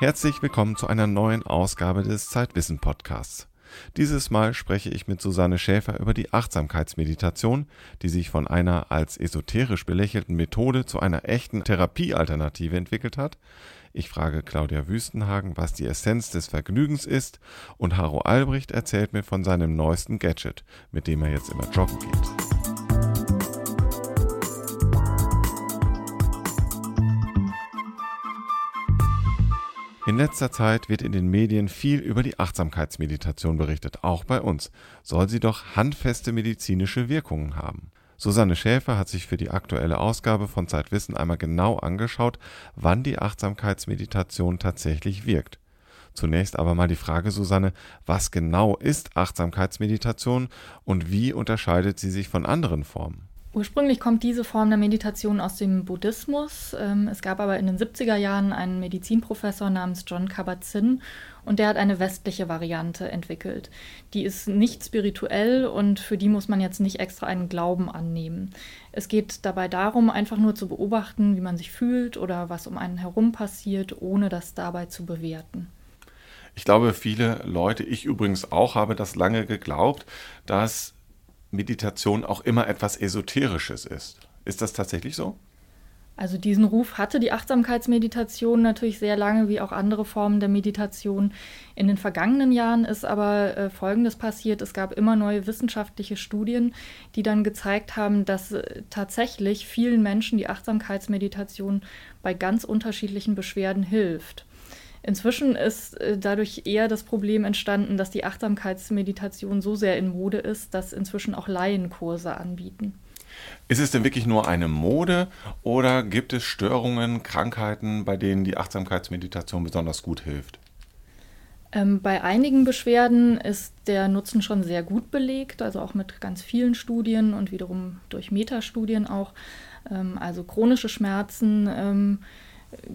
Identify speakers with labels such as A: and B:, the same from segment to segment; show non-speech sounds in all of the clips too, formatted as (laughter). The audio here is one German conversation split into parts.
A: Herzlich willkommen zu einer neuen Ausgabe des Zeitwissen Podcasts. Dieses Mal spreche ich mit Susanne Schäfer über die Achtsamkeitsmeditation, die sich von einer als esoterisch belächelten Methode zu einer echten Therapiealternative entwickelt hat. Ich frage Claudia Wüstenhagen, was die Essenz des Vergnügens ist, und Haro Albrecht erzählt mir von seinem neuesten Gadget, mit dem er jetzt immer joggen geht. In letzter Zeit wird in den Medien viel über die Achtsamkeitsmeditation berichtet, auch bei uns. Soll sie doch handfeste medizinische Wirkungen haben. Susanne Schäfer hat sich für die aktuelle Ausgabe von Zeitwissen einmal genau angeschaut, wann die Achtsamkeitsmeditation tatsächlich wirkt. Zunächst aber mal die Frage, Susanne, was genau ist Achtsamkeitsmeditation und wie unterscheidet sie sich von anderen Formen?
B: Ursprünglich kommt diese Form der Meditation aus dem Buddhismus. Ähm, es gab aber in den 70er Jahren einen Medizinprofessor namens John Kabat-Zinn und der hat eine westliche Variante entwickelt. Die ist nicht spirituell und für die muss man jetzt nicht extra einen Glauben annehmen. Es geht dabei darum, einfach nur zu beobachten, wie man sich fühlt oder was um einen herum passiert, ohne das dabei zu bewerten.
A: Ich glaube, viele Leute, ich übrigens auch, habe das lange geglaubt, dass Meditation auch immer etwas Esoterisches ist. Ist das tatsächlich so?
B: Also diesen Ruf hatte die Achtsamkeitsmeditation natürlich sehr lange, wie auch andere Formen der Meditation. In den vergangenen Jahren ist aber äh, Folgendes passiert. Es gab immer neue wissenschaftliche Studien, die dann gezeigt haben, dass äh, tatsächlich vielen Menschen die Achtsamkeitsmeditation bei ganz unterschiedlichen Beschwerden hilft. Inzwischen ist äh, dadurch eher das Problem entstanden, dass die Achtsamkeitsmeditation so sehr in Mode ist, dass inzwischen auch Laienkurse anbieten.
A: Ist es denn wirklich nur eine Mode oder gibt es Störungen, Krankheiten, bei denen die Achtsamkeitsmeditation besonders gut hilft?
B: Ähm, bei einigen Beschwerden ist der Nutzen schon sehr gut belegt, also auch mit ganz vielen Studien und wiederum durch Metastudien auch. Ähm, also chronische Schmerzen. Ähm,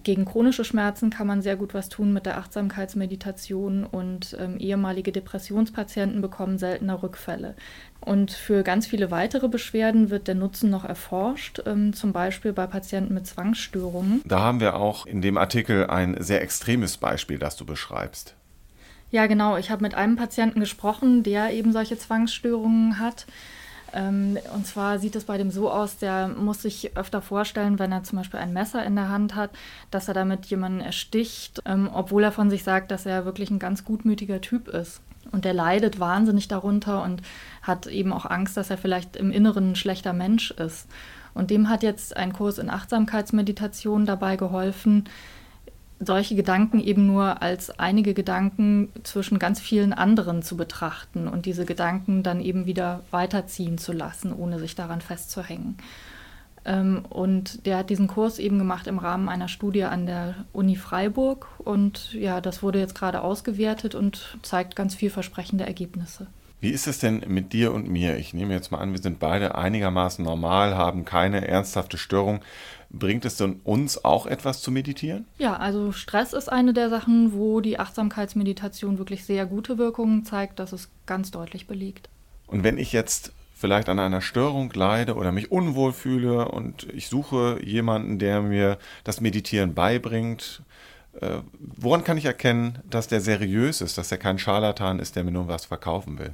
B: gegen chronische Schmerzen kann man sehr gut was tun mit der Achtsamkeitsmeditation und ähm, ehemalige Depressionspatienten bekommen seltener Rückfälle. Und für ganz viele weitere Beschwerden wird der Nutzen noch erforscht, ähm, zum Beispiel bei Patienten mit Zwangsstörungen.
A: Da haben wir auch in dem Artikel ein sehr extremes Beispiel, das du beschreibst.
B: Ja, genau. Ich habe mit einem Patienten gesprochen, der eben solche Zwangsstörungen hat. Ähm, und zwar sieht es bei dem so aus, der muss sich öfter vorstellen, wenn er zum Beispiel ein Messer in der Hand hat, dass er damit jemanden ersticht, ähm, obwohl er von sich sagt, dass er wirklich ein ganz gutmütiger Typ ist. Und der leidet wahnsinnig darunter und hat eben auch Angst, dass er vielleicht im Inneren ein schlechter Mensch ist. Und dem hat jetzt ein Kurs in Achtsamkeitsmeditation dabei geholfen, solche Gedanken eben nur als einige Gedanken zwischen ganz vielen anderen zu betrachten und diese Gedanken dann eben wieder weiterziehen zu lassen, ohne sich daran festzuhängen. Ähm, und der hat diesen Kurs eben gemacht im Rahmen einer Studie an der Uni Freiburg und ja, das wurde jetzt gerade ausgewertet und zeigt ganz vielversprechende Ergebnisse.
A: Wie ist es denn mit dir und mir? Ich nehme jetzt mal an, wir sind beide einigermaßen normal, haben keine ernsthafte Störung. Bringt es denn uns auch etwas zu meditieren?
B: Ja, also Stress ist eine der Sachen, wo die Achtsamkeitsmeditation wirklich sehr gute Wirkungen zeigt. Das ist ganz deutlich belegt.
A: Und wenn ich jetzt vielleicht an einer Störung leide oder mich unwohl fühle und ich suche jemanden, der mir das Meditieren beibringt, äh, woran kann ich erkennen, dass der seriös ist, dass er kein Scharlatan ist, der mir nur was verkaufen will?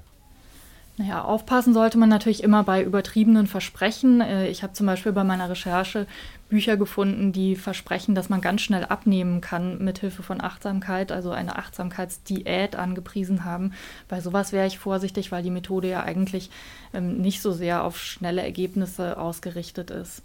B: Naja, aufpassen sollte man natürlich immer bei übertriebenen Versprechen. Äh, ich habe zum Beispiel bei meiner Recherche Bücher gefunden, die versprechen, dass man ganz schnell abnehmen kann mit Hilfe von Achtsamkeit, also eine Achtsamkeitsdiät angepriesen haben. Bei sowas wäre ich vorsichtig, weil die Methode ja eigentlich ähm, nicht so sehr auf schnelle Ergebnisse ausgerichtet ist.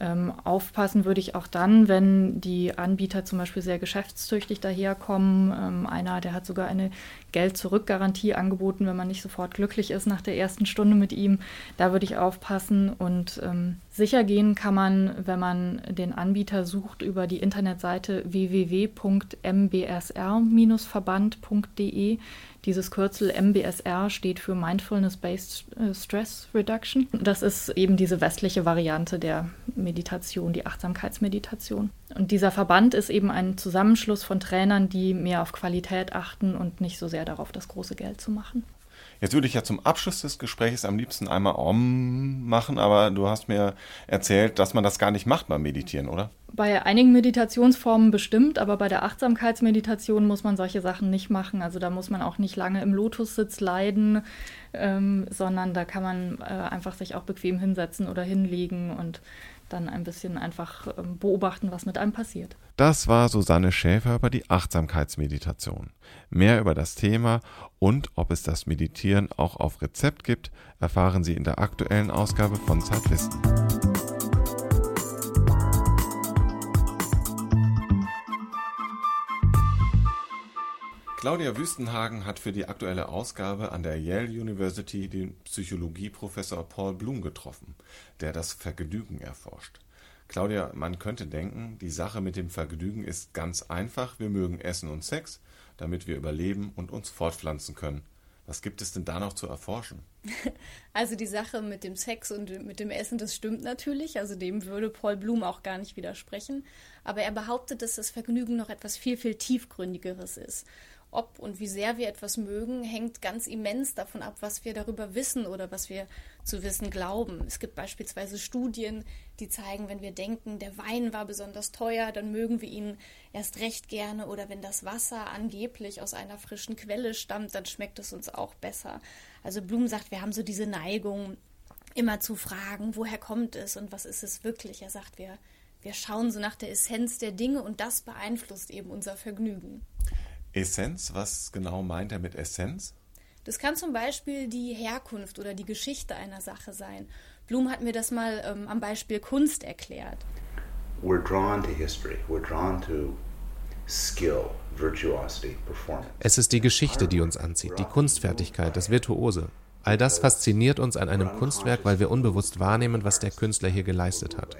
B: Ähm, aufpassen würde ich auch dann, wenn die Anbieter zum Beispiel sehr geschäftstüchtig daherkommen. Ähm, einer, der hat sogar eine Geld-Zurück-Garantie angeboten, wenn man nicht sofort glücklich ist nach der ersten Stunde mit ihm. Da würde ich aufpassen und ähm, sicher gehen kann man, wenn man den Anbieter sucht, über die Internetseite www.mbsr-verband.de. Dieses Kürzel MBSR steht für Mindfulness-Based äh, Stress Reduction. Das ist eben diese westliche Variante der Meditation, die Achtsamkeitsmeditation. Und dieser Verband ist eben ein Zusammenschluss von Trainern, die mehr auf Qualität achten und nicht so sehr darauf, das große Geld zu machen.
A: Jetzt würde ich ja zum Abschluss des Gesprächs am liebsten einmal Om machen, aber du hast mir erzählt, dass man das gar nicht macht beim Meditieren, oder?
B: Bei einigen Meditationsformen bestimmt, aber bei der Achtsamkeitsmeditation muss man solche Sachen nicht machen. Also da muss man auch nicht lange im Lotussitz leiden, ähm, sondern da kann man äh, einfach sich auch bequem hinsetzen oder hinlegen und dann ein bisschen einfach ähm, beobachten, was mit einem passiert.
A: Das war Susanne Schäfer über die Achtsamkeitsmeditation. Mehr über das Thema und ob es das Meditieren auch auf Rezept gibt, erfahren Sie in der aktuellen Ausgabe von Zeitwissen. Claudia Wüstenhagen hat für die aktuelle Ausgabe an der Yale University den Psychologieprofessor Paul Bloom getroffen, der das Vergnügen erforscht. Claudia, man könnte denken, die Sache mit dem Vergnügen ist ganz einfach. Wir mögen Essen und Sex, damit wir überleben und uns fortpflanzen können. Was gibt es denn da noch zu erforschen? (laughs)
C: Also die Sache mit dem Sex und mit dem Essen, das stimmt natürlich. Also dem würde Paul Bloom auch gar nicht widersprechen. Aber er behauptet, dass das Vergnügen noch etwas viel, viel tiefgründigeres ist ob und wie sehr wir etwas mögen, hängt ganz immens davon ab, was wir darüber wissen oder was wir zu wissen glauben. Es gibt beispielsweise Studien, die zeigen, wenn wir denken, der Wein war besonders teuer, dann mögen wir ihn erst recht gerne oder wenn das Wasser angeblich aus einer frischen Quelle stammt, dann schmeckt es uns auch besser. Also Blum sagt, wir haben so diese Neigung, immer zu fragen, woher kommt es und was ist es wirklich. Er sagt, wir, wir schauen so nach der Essenz der Dinge und das beeinflusst eben unser Vergnügen.
A: Essenz, was genau meint er mit Essenz?
C: Das kann zum Beispiel die Herkunft oder die Geschichte einer Sache sein. Blum hat mir das mal ähm, am Beispiel Kunst erklärt. We're drawn to history. We're drawn to
D: skill, virtuosity, performance. Es ist die Geschichte, die uns anzieht, die Kunstfertigkeit, das Virtuose. All das fasziniert uns an einem Kunstwerk, weil wir unbewusst wahrnehmen, was der Künstler hier geleistet hat.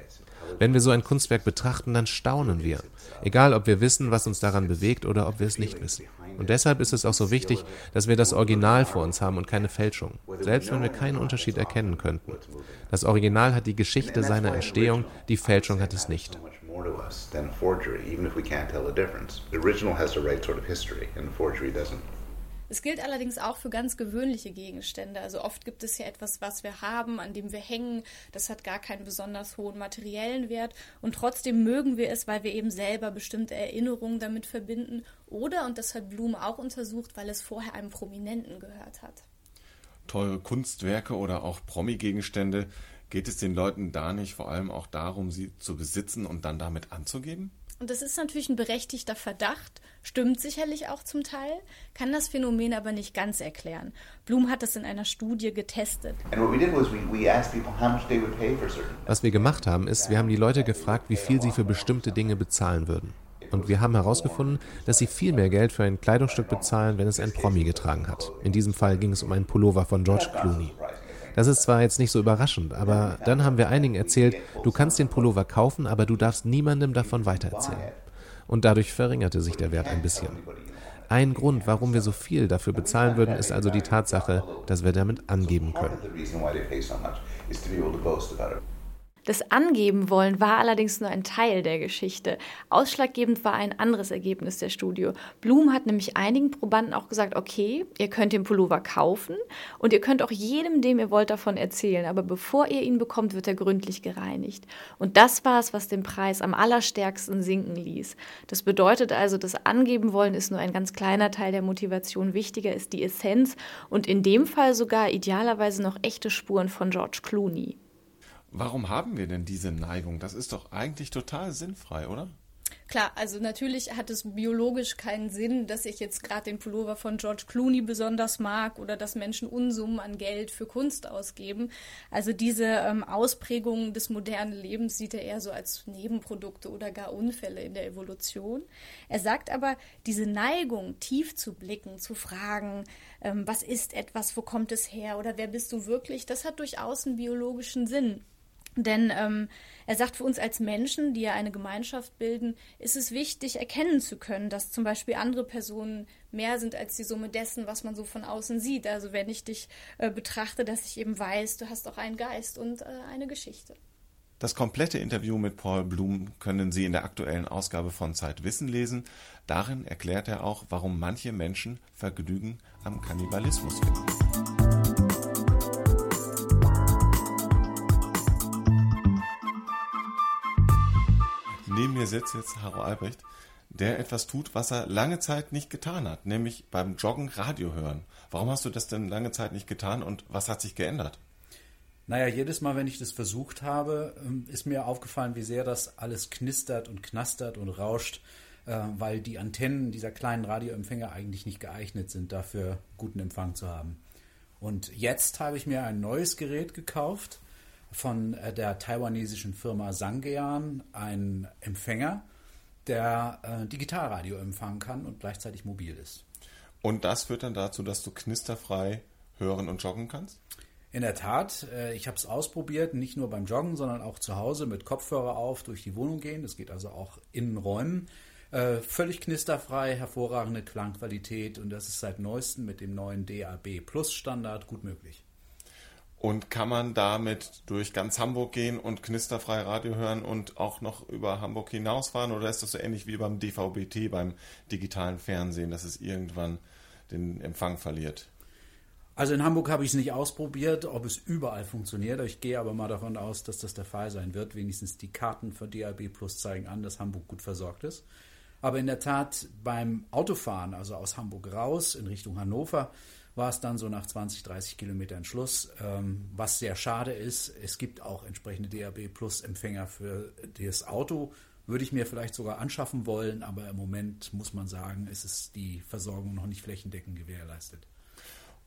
D: Wenn wir so ein Kunstwerk betrachten, dann staunen wir. Egal, ob wir wissen, was uns daran bewegt oder ob wir es nicht wissen. Und deshalb ist es auch so wichtig, dass wir das Original vor uns haben und keine Fälschung, selbst wenn wir keinen Unterschied erkennen könnten. Das Original hat die Geschichte seiner Entstehung, die Fälschung hat es nicht. The original has the right sort of history and the forgery doesn't.
C: Es gilt allerdings auch für ganz gewöhnliche Gegenstände. Also oft gibt es ja etwas, was wir haben, an dem wir hängen. Das hat gar keinen besonders hohen materiellen Wert. Und trotzdem mögen wir es, weil wir eben selber bestimmte Erinnerungen damit verbinden. Oder, und das hat Blum auch untersucht, weil es vorher einem Prominenten gehört hat.
A: Teure Kunstwerke oder auch Promi-Gegenstände. Geht es den Leuten da nicht vor allem auch darum, sie zu besitzen und dann damit anzugeben?
C: Und das ist natürlich ein berechtigter Verdacht, stimmt sicherlich auch zum Teil, kann das Phänomen aber nicht ganz erklären. Blum hat das in einer Studie getestet.
D: Was wir gemacht haben, ist, wir haben die Leute gefragt, wie viel sie für bestimmte Dinge bezahlen würden. Und wir haben herausgefunden, dass sie viel mehr Geld für ein Kleidungsstück bezahlen, wenn es ein Promi getragen hat. In diesem Fall ging es um einen Pullover von George Clooney. Das ist zwar jetzt nicht so überraschend, aber dann haben wir einigen erzählt, du kannst den Pullover kaufen, aber du darfst niemandem davon weitererzählen. Und dadurch verringerte sich der Wert ein bisschen. Ein Grund, warum wir so viel dafür bezahlen würden, ist also die Tatsache, dass wir damit angeben können.
C: Das Angeben wollen war allerdings nur ein Teil der Geschichte. Ausschlaggebend war ein anderes Ergebnis der Studie. Blum hat nämlich einigen Probanden auch gesagt, okay, ihr könnt den Pullover kaufen und ihr könnt auch jedem, dem ihr wollt, davon erzählen, aber bevor ihr ihn bekommt, wird er gründlich gereinigt. Und das war es, was den Preis am allerstärksten sinken ließ. Das bedeutet also, das Angeben wollen ist nur ein ganz kleiner Teil der Motivation. Wichtiger ist die Essenz und in dem Fall sogar idealerweise noch echte Spuren von George Clooney.
A: Warum haben wir denn diese Neigung? Das ist doch eigentlich total sinnfrei, oder?
C: Klar, also natürlich hat es biologisch keinen Sinn, dass ich jetzt gerade den Pullover von George Clooney besonders mag oder dass Menschen Unsummen an Geld für Kunst ausgeben. Also diese ähm, Ausprägung des modernen Lebens sieht er eher so als Nebenprodukte oder gar Unfälle in der Evolution. Er sagt aber, diese Neigung, tief zu blicken, zu fragen, ähm, was ist etwas, wo kommt es her oder wer bist du wirklich, das hat durchaus einen biologischen Sinn. Denn ähm, er sagt, für uns als Menschen, die ja eine Gemeinschaft bilden, ist es wichtig, erkennen zu können, dass zum Beispiel andere Personen mehr sind als die Summe dessen, was man so von außen sieht. Also wenn ich dich äh, betrachte, dass ich eben weiß, du hast auch einen Geist und äh, eine Geschichte.
A: Das komplette Interview mit Paul Blum können Sie in der aktuellen Ausgabe von Zeit Wissen lesen. Darin erklärt er auch, warum manche Menschen Vergnügen am Kannibalismus finden. Neben mir sitzt jetzt Haro Albrecht, der etwas tut, was er lange Zeit nicht getan hat, nämlich beim Joggen Radio hören. Warum hast du das denn lange Zeit nicht getan und was hat sich geändert?
E: Naja, jedes Mal, wenn ich das versucht habe, ähm, ist mir aufgefallen, wie sehr das alles knistert und knastert und rauscht, äh, weil die Antennen dieser kleinen Radioempfänger eigentlich nicht geeignet sind, dafür guten Empfang zu haben. Und jetzt habe ich mir ein neues Gerät gekauft von äh, der taiwanesischen Firma Sangean, ein Empfänger, der äh, Digitalradio empfangen kann und gleichzeitig mobil ist.
A: Und das führt dann dazu, dass du knisterfrei hören und joggen kannst?
E: In der Tat, äh, ich habe es ausprobiert, nicht nur beim Joggen, sondern auch zu Hause mit Kopfhörer auf durch die Wohnung gehen. Das geht also auch in Räumen. Äh, völlig knisterfrei, hervorragende Klangqualität und das ist seit neuestem mit dem neuen DAB Plus Standard gut möglich.
A: Und kann man damit durch ganz Hamburg gehen und knisterfrei Radio hören und auch noch über Hamburg hinausfahren? Oder ist das so ähnlich wie beim DVB-T, beim digitalen Fernsehen, dass es irgendwann den Empfang verliert?
E: Also in Hamburg habe ich es nicht ausprobiert, ob es überall funktioniert. Ich gehe aber mal davon aus, dass das der Fall sein wird. Wenigstens die Karten für DAB Plus zeigen an, dass Hamburg gut versorgt ist. Aber in der Tat beim Autofahren, also aus Hamburg raus in Richtung Hannover, war es dann so nach 20, 30 Kilometern Schluss, ähm, was sehr schade ist. Es gibt auch entsprechende DAB Plus Empfänger für das Auto. Würde ich mir vielleicht sogar anschaffen wollen, aber im Moment muss man sagen, ist es die Versorgung noch nicht flächendeckend gewährleistet.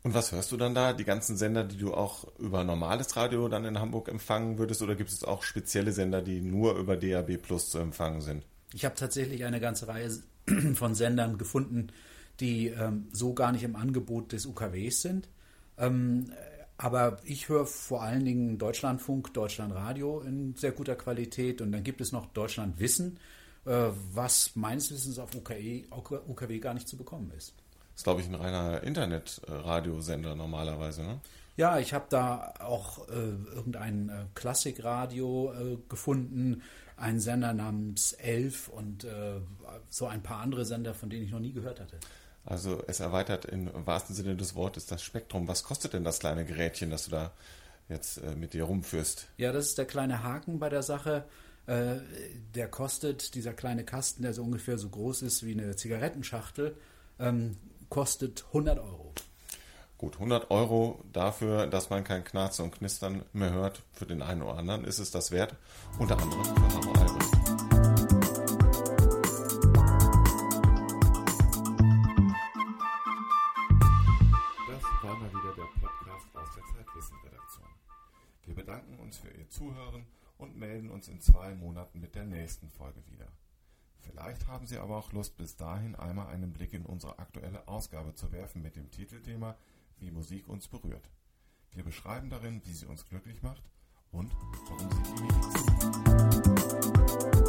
A: Und was hörst du dann da? Die ganzen Sender, die du auch über normales Radio dann in Hamburg empfangen würdest? Oder gibt es auch spezielle Sender, die nur über DAB Plus zu empfangen sind?
E: Ich habe tatsächlich eine ganze Reihe (clears throat) von Sendern gefunden, die ähm, so gar nicht im Angebot des UKWs sind. Ähm, aber ich höre vor allen Dingen Deutschlandfunk, Deutschlandradio in sehr guter Qualität. Und dann gibt es noch Deutschlandwissen, äh, was meines Wissens auf UKW, UKW gar nicht zu bekommen ist
A: ist, glaube ich, ein reiner Internetradiosender normalerweise, ne?
E: Ja, ich habe da auch äh, irgendein äh, Klassikradio äh, gefunden, einen Sender namens Elf und äh, so ein paar andere Sender, von denen ich noch nie gehört hatte.
A: Also es erweitert im wahrsten Sinne des Wortes das Spektrum. Was kostet denn das kleine Gerätchen, das du da jetzt äh, mit dir rumführst?
E: Ja, das ist der kleine Haken bei der Sache. Äh, der kostet, dieser kleine Kasten, der so ungefähr so groß ist wie eine Zigarettenschachtel, ähm, kostet 100 Euro.
A: Gut, 100 Euro dafür, dass man kein Knarzen und Knistern mehr hört. Für den einen oder anderen ist es das wert. Unter anderem für Zuhören und melden uns in zwei Monaten mit der nächsten Folge wieder. Vielleicht haben Sie aber auch Lust, bis dahin einmal einen Blick in unsere aktuelle Ausgabe zu werfen mit dem Titelthema Wie Musik uns berührt. Wir beschreiben darin, wie sie uns glücklich macht und warum sie die Medizin.